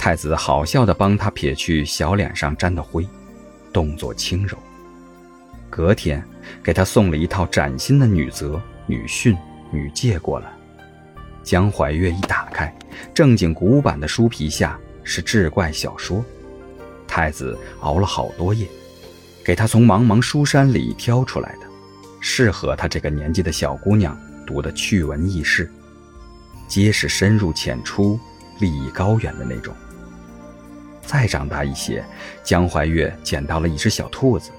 太子好笑地帮他撇去小脸上沾的灰，动作轻柔。隔天，给他送了一套崭新的女则、女训、女诫过来。江怀月一打开，正经古板的书皮下是志怪小说。太子熬了好多夜，给他从茫茫书山里挑出来的，适合他这个年纪的小姑娘读的趣闻轶事，皆是深入浅出、立意高远的那种。再长大一些，江怀月捡到了一只小兔子，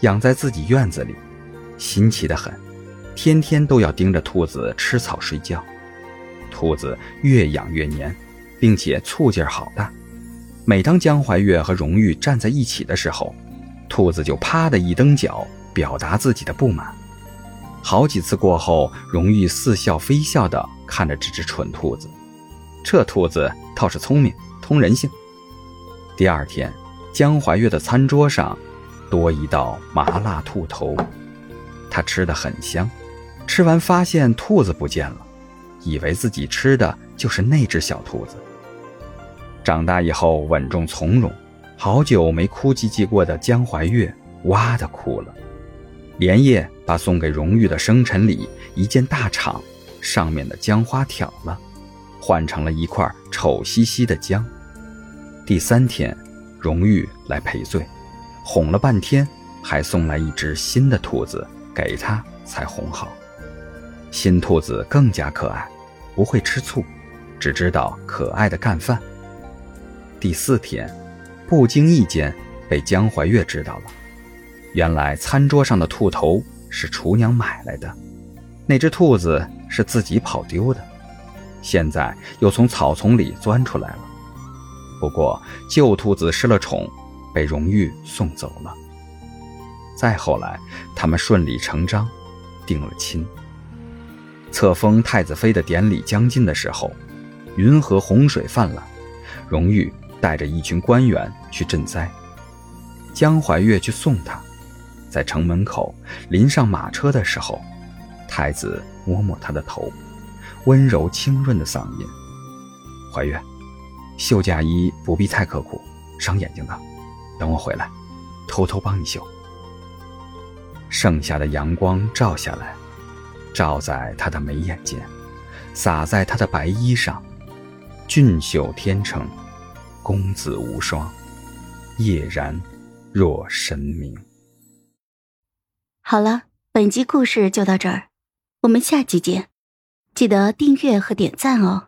养在自己院子里，新奇的很，天天都要盯着兔子吃草睡觉。兔子越养越黏，并且醋劲儿好大。每当江怀月和荣玉站在一起的时候，兔子就啪的一蹬脚，表达自己的不满。好几次过后，荣玉似笑非笑地看着这只蠢兔子，这兔子倒是聪明，通人性。第二天，江怀月的餐桌上多一道麻辣兔头，他吃得很香。吃完发现兔子不见了，以为自己吃的就是那只小兔子。长大以后稳重从容，好久没哭唧唧过的江怀月哇的哭了，连夜把送给荣玉的生辰礼一件大氅，上面的姜花挑了，换成了一块丑兮兮的姜。第三天，荣玉来赔罪，哄了半天，还送来一只新的兔子给他才哄好。新兔子更加可爱，不会吃醋，只知道可爱的干饭。第四天，不经意间被江怀月知道了。原来餐桌上的兔头是厨娘买来的，那只兔子是自己跑丢的，现在又从草丛里钻出来了。不过旧兔子失了宠，被荣玉送走了。再后来，他们顺理成章定了亲。册封太子妃的典礼将近的时候，云河洪水泛滥，荣玉。带着一群官员去赈灾，江怀月去送他，在城门口临上马车的时候，太子摸摸他的头，温柔清润的嗓音：“怀月，绣嫁衣不必太刻苦，伤眼睛的，等我回来，偷偷帮你绣。”盛夏的阳光照下来，照在他的眉眼间，洒在他的白衣上，俊秀天成。公子无双，夜然若神明。好了，本集故事就到这儿，我们下集见，记得订阅和点赞哦。